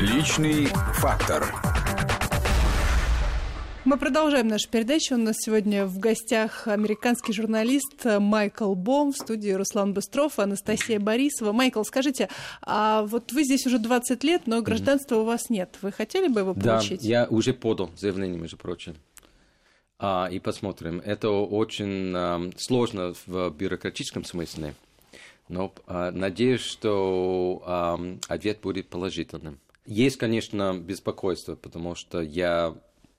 Личный фактор. Мы продолжаем нашу передачу. У нас сегодня в гостях американский журналист Майкл Бом, в студии Руслан Быстров, Анастасия Борисова. Майкл, скажите, а вот вы здесь уже 20 лет, но гражданства у вас нет. Вы хотели бы его получить? Да, я уже подал заявление, между прочим. А, и посмотрим. Это очень а, сложно в бюрократическом смысле, но а, надеюсь, что а, ответ будет положительным. Есть, конечно, беспокойство, потому что я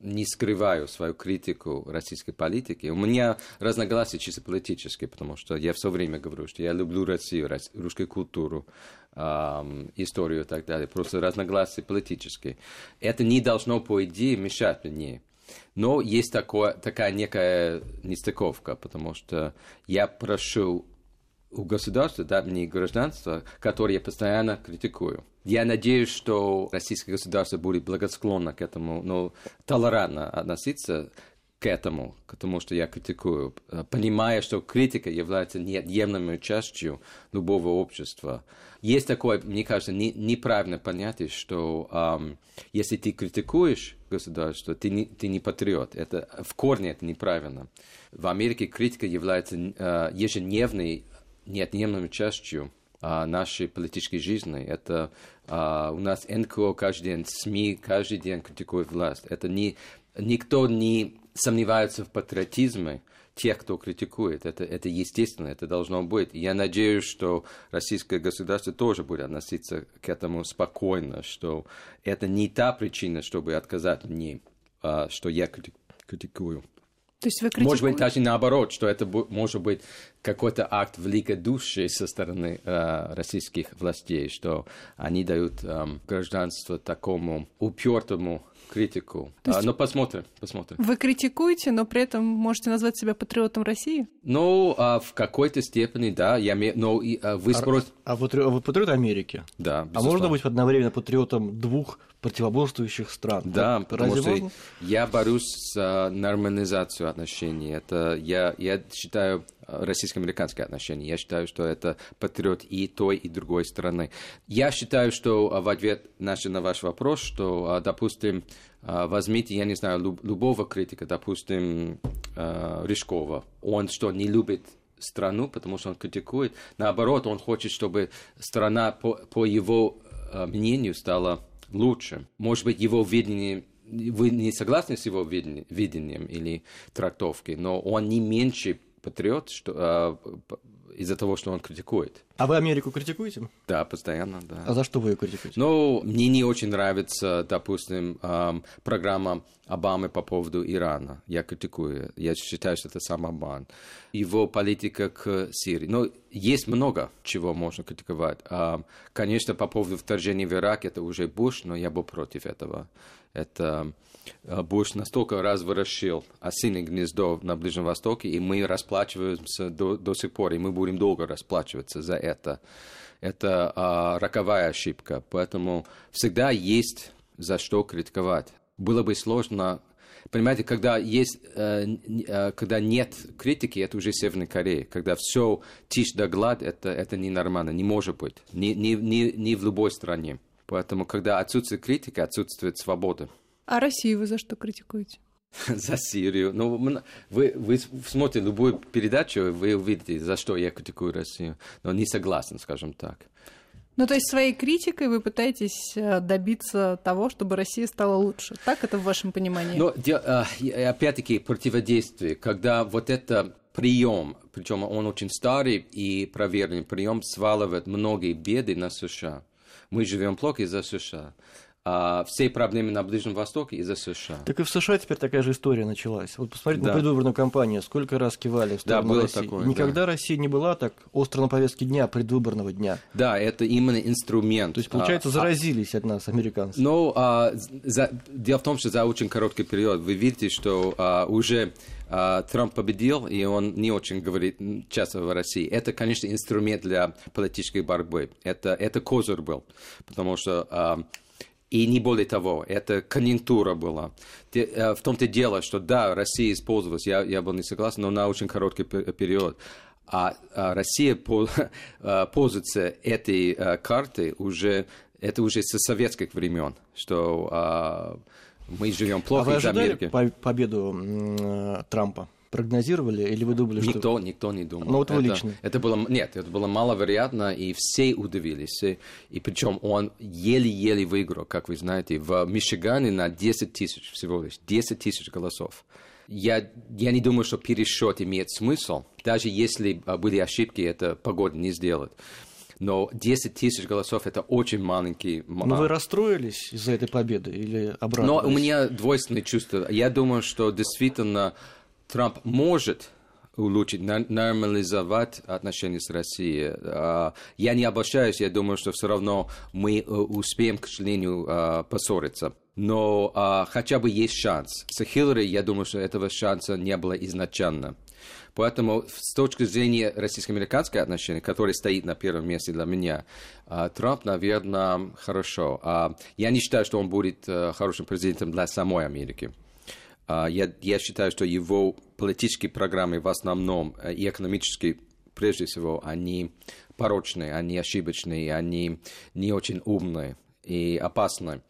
не скрываю свою критику российской политики. У меня разногласия чисто политические, потому что я все время говорю, что я люблю Россию, русскую культуру, эм, историю и так далее. Просто разногласия политические. Это не должно, по идее, мешать мне. Но есть такое, такая некая нестыковка, потому что я прошу у государства дать мне гражданство, которое я постоянно критикую. Я надеюсь, что российское государство будет благосклонно к этому, но толерантно относиться к этому, к тому, что я критикую, понимая, что критика является неотъемлемой частью любого общества. Есть такое, мне кажется, не, неправильное понятие, что эм, если ты критикуешь государство, ты не, ты не патриот. Это, в корне это неправильно. В Америке критика является э, ежедневной неотъемлемой частью а, нашей политической жизни. Это а, у нас НКО каждый день, СМИ каждый день критикуют власть. Это не, никто не сомневается в патриотизме тех, кто критикует. Это, это естественно, это должно быть. Я надеюсь, что российское государство тоже будет относиться к этому спокойно, что это не та причина, чтобы отказать мне, а, что я критикую. То есть вы критикуете? Может быть, даже наоборот, что это может быть какой-то акт великодушия со стороны э, российских властей, что они дают э, гражданство такому упертому критику. А, но посмотрим, посмотрим. Вы критикуете, но при этом можете назвать себя патриотом России? Ну, а в какой-то степени, да. Я, но и, а, вы спросите... А, а, вы, а вы патриот Америки? Да, безусловно. А можно быть одновременно патриотом двух противоборствующих стран? Да, вот, потому что можно? я борюсь с нормализацией отношений. Это я, я считаю российско-американские отношения. Я считаю, что это патриот и той, и другой стороны. Я считаю, что в ответ наш, на ваш вопрос, что, допустим, возьмите, я не знаю, любого критика, допустим, Рыжкова. Он что, не любит страну, потому что он критикует. Наоборот, он хочет, чтобы страна, по, по его мнению, стала лучше. Может быть, его видение вы не согласны с его видением или трактовкой, но он не меньше патриот что, а, из-за того, что он критикует. А вы Америку критикуете? Да, постоянно, да. А за что вы ее критикуете? Ну, мне не очень нравится, допустим, программа Обамы по поводу Ирана. Я критикую. Я считаю, что это сам обман. Его политика к Сирии. Но есть много чего можно критиковать. Конечно, по поводу вторжения в Ирак, это уже Буш, но я был против этого. Это Буш настолько разворошил осиное гнездо на Ближнем Востоке, и мы расплачиваемся до, до сих пор, и мы будем долго расплачиваться за это. Это а, роковая ошибка, поэтому всегда есть за что критиковать. Было бы сложно Понимаете, когда, есть, э, э, когда нет критики, это уже Северная Корея. Когда все тишь да глад, это, это ненормально, не может быть. Ни, ни, ни, ни в любой стране. Поэтому, когда отсутствует критика, отсутствует свобода. А Россию вы за что критикуете? за Сирию. Ну, вы, вы смотрите любую передачу, вы увидите, за что я критикую Россию. Но не согласен, скажем так. Ну, то есть своей критикой вы пытаетесь э, добиться того, чтобы Россия стала лучше. Так это в вашем понимании? Но э, опять-таки противодействие, когда вот это прием, причем он очень старый и проверенный прием, сваливает многие беды на США. Мы живем плохо из-за США а, все проблемы на Ближнем Востоке из-за США. Так и в США теперь такая же история началась. Вот посмотрите да. на предвыборную кампанию, сколько раз кивали в сторону да, было России. Такое, Никогда да. Россия не была так остро на повестке дня, предвыборного дня. Да, это именно инструмент. То есть, получается, а, заразились а, от нас американцы. Ну, а, за, дело в том, что за очень короткий период вы видите, что а, уже а, Трамп победил, и он не очень говорит часто в России. Это, конечно, инструмент для политической борьбы. Это, это козырь был, потому что а, и не более того, это конъюнктура была. Э, в том-то дело, что да, Россия использовалась, я, я был не согласен, но на очень короткий период. А, а Россия пользуется этой картой уже это уже со советских времен, что а, мы живем плохо а вы. По победу э, Трампа? Прогнозировали или вы думали, никто, что... Никто не думал. Ну вот вы это, лично. Это было, нет, это было маловероятно, и все удивились. И, и причем он еле-еле выиграл, как вы знаете, в Мичигане на 10 тысяч всего лишь, 10 тысяч голосов. Я, я не думаю, что пересчет имеет смысл. Даже если а, были ошибки, это погода не сделает но 10 тысяч голосов это очень маленький. Но вы расстроились из-за этой победы или обратно? Но у меня двойственные чувства. Я думаю, что действительно Трамп может улучшить, нормализовать отношения с Россией. А, я не обольщаюсь, я думаю, что все равно мы э, успеем, к сожалению, а, поссориться. Но а, хотя бы есть шанс. С Хиллари, я думаю, что этого шанса не было изначально. Поэтому с точки зрения российско-американской отношений, который стоит на первом месте для меня, Трамп, наверное, хорошо. Я не считаю, что он будет э, хорошим президентом для самой Америки. А, я, я считаю, что его политические программы в основном э, и экономические, прежде всего, они порочные, они ошибочные, они не очень умные и опасные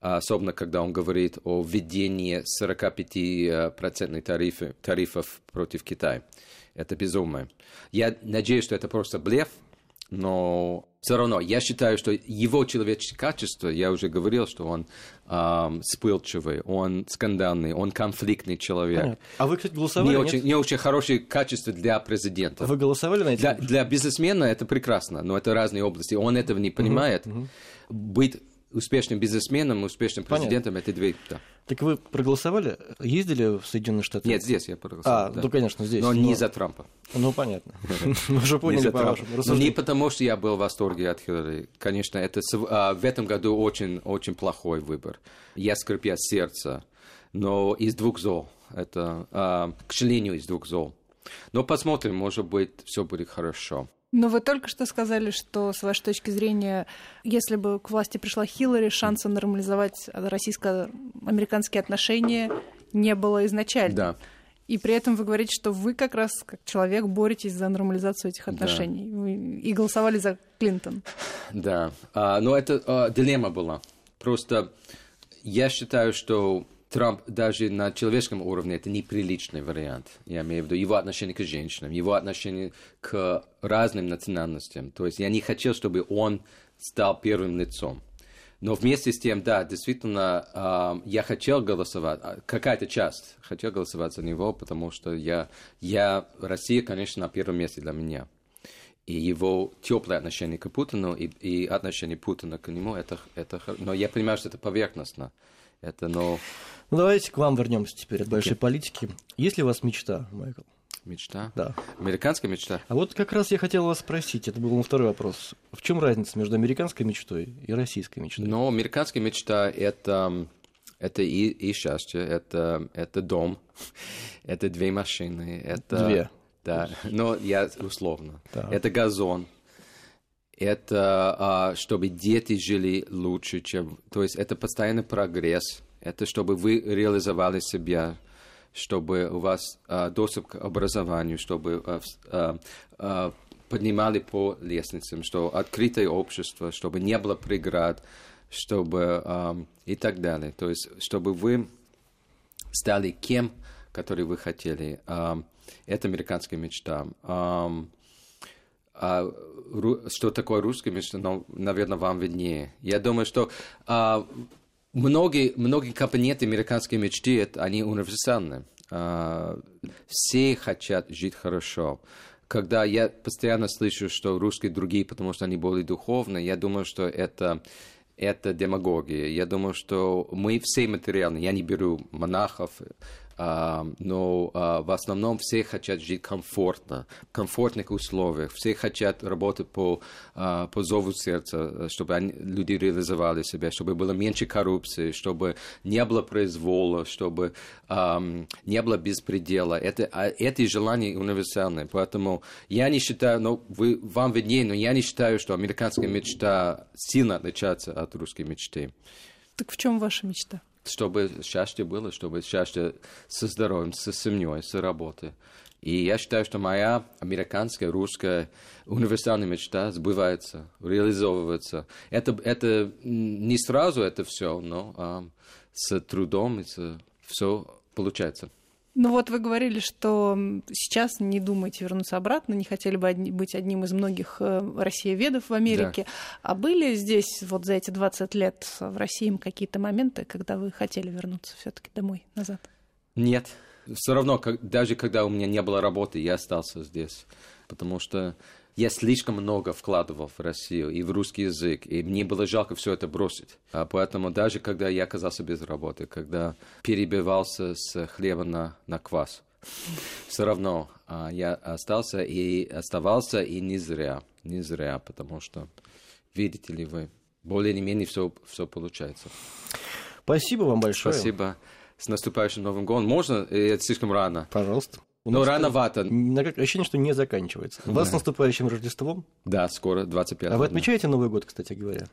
особенно когда он говорит о введении 45% тарифы, тарифов против Китая. Это безумие. Я надеюсь, что это просто блеф, но все равно я считаю, что его человеческие качества, я уже говорил, что он эм, вспыльчивый, он скандальный, он конфликтный человек. Понятно. А вы, кстати, голосовали? Не, очень, не очень хорошие качества для президента. Вы голосовали на эти? Для, для бизнесмена это прекрасно, но это разные области. Он этого не понимает. Угу, угу. Быть успешным бизнесменом, успешным президентом Понятно. это две. Да. Так вы проголосовали? Ездили в Соединенные Штаты? Нет, здесь я проголосовал. А, да. ну конечно, здесь. Но, но... не за Трампа. Ну понятно. Мы уже поняли по вашему Не потому, что я был в восторге от Хиллари. Конечно, это а, в этом году очень, очень плохой выбор. Я скрипя сердце, но из двух зол. Это, а, к сожалению, из двух зол. Но посмотрим, может быть, все будет хорошо. Но вы только что сказали, что, с вашей точки зрения, если бы к власти пришла Хиллари, шанса нормализовать российско-американские отношения не было изначально. Да. И при этом вы говорите, что вы как раз как человек боретесь за нормализацию этих отношений. Да. И голосовали за Клинтон. Да. А, но это а, дилемма была. Просто я считаю, что Трамп даже на человеческом уровне это неприличный вариант. Я имею в виду его отношение к женщинам, его отношение к разным национальностям. То есть я не хотел, чтобы он стал первым лицом. Но вместе с тем, да, действительно, э, я хотел голосовать, а, какая-то часть хотел голосовать за него, потому что я, я, Россия, конечно, на первом месте для меня. И его теплое отношение к Путину и, и отношение Путина к нему, это, это, но я понимаю, что это поверхностно. Это, но... Ну, давайте к вам вернемся теперь от большой okay. политики. Есть ли у вас мечта, Майкл? Мечта? Да. Американская мечта? А вот как раз я хотел вас спросить, это был мой второй вопрос. В чем разница между американской мечтой и российской мечтой? Ну, американская мечта это, это и, и счастье, это, это дом, это две машины, это... Две? Да, но я условно. Да. Это газон, это а, чтобы дети жили лучше, чем... То есть это постоянный прогресс, это чтобы вы реализовали себя, чтобы у вас а, доступ к образованию, чтобы а, а, а, поднимали по лестницам, что открытое общество, чтобы не было преград, чтобы а, и так далее. То есть чтобы вы стали кем, который вы хотели. А, это американская мечта. А, а, что такое русская мечта, ну, наверное, вам виднее. Я думаю, что а, многие, многие компоненты американской мечты, это, они универсальны. А, все хотят жить хорошо. Когда я постоянно слышу, что русские другие, потому что они более духовные, я думаю, что это это демагогия. Я думаю, что мы все материальны. Я не беру монахов, но а, в основном все хотят жить комфортно, в комфортных условиях, все хотят работать по, а, по зову сердца, чтобы они, люди реализовали себя, чтобы было меньше коррупции, чтобы не было произвола, чтобы не было беспредела. Это, а, эти желания универсальны, поэтому я не считаю, ну, вы, вам виднее, но я не считаю, что американская мечта сильно отличается от русской мечты. Так в чем ваша мечта? Чтобы счастье было, чтобы счастье со здоровьем, со семьей, с работой. И я считаю, что моя американская, русская универсальная мечта сбывается, реализовывается. Это, это не сразу это все, но а, с трудом это все получается. Ну вот вы говорили, что сейчас не думаете вернуться обратно, не хотели бы быть одним из многих э, россиеведов в Америке. Да. А были здесь вот за эти 20 лет в России какие-то моменты, когда вы хотели вернуться все таки домой, назад? Нет. Все равно, даже когда у меня не было работы, я остался здесь. Потому что я слишком много вкладывал в Россию и в русский язык, и мне было жалко все это бросить. А поэтому даже когда я оказался без работы, когда перебивался с хлеба на, на квас, все равно а, я остался и оставался, и не зря, не зря, потому что, видите ли вы, более-менее все, все получается. Спасибо вам большое. Спасибо. С наступающим Новым годом. Можно? Это слишком рано. Пожалуйста. Но рановато. Ощущение, что не заканчивается. Да. Вас с наступающим Рождеством? Да, скоро, 25 А вы отмечаете Новый год, кстати говоря?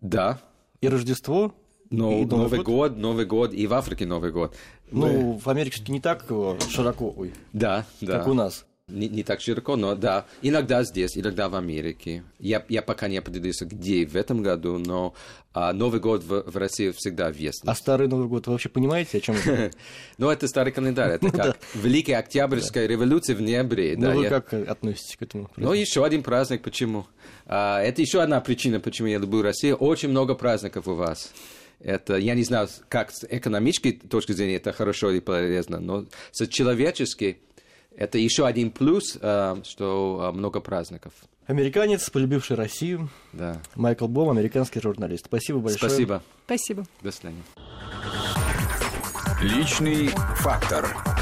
Да. И Рождество? Но и Новый, Новый год? год, Новый год, и в Африке Новый год. Ну, Вы... в Америке все-таки не так широко, ой, да, да. как у нас не, не так широко, но да, иногда здесь, иногда в Америке. Я, я пока не определился, где в этом году, но а, Новый год в, в России всегда весна. А Старый Новый год вы вообще понимаете, о чем это? Ну, это старый календарь, это как Великая Октябрьская революция в ноябре. Ну, вы как относитесь к этому? Ну, еще один праздник, почему? А, это еще одна причина, почему я люблю Россию. Очень много праздников у вас. Это, я не знаю, как с экономической точки зрения это хорошо или полезно, но с человеческой это еще один плюс, э, что э, много праздников. Американец, полюбивший Россию. Да. Майкл Бом, американский журналист. Спасибо большое. Спасибо. Спасибо. До свидания. Личный фактор.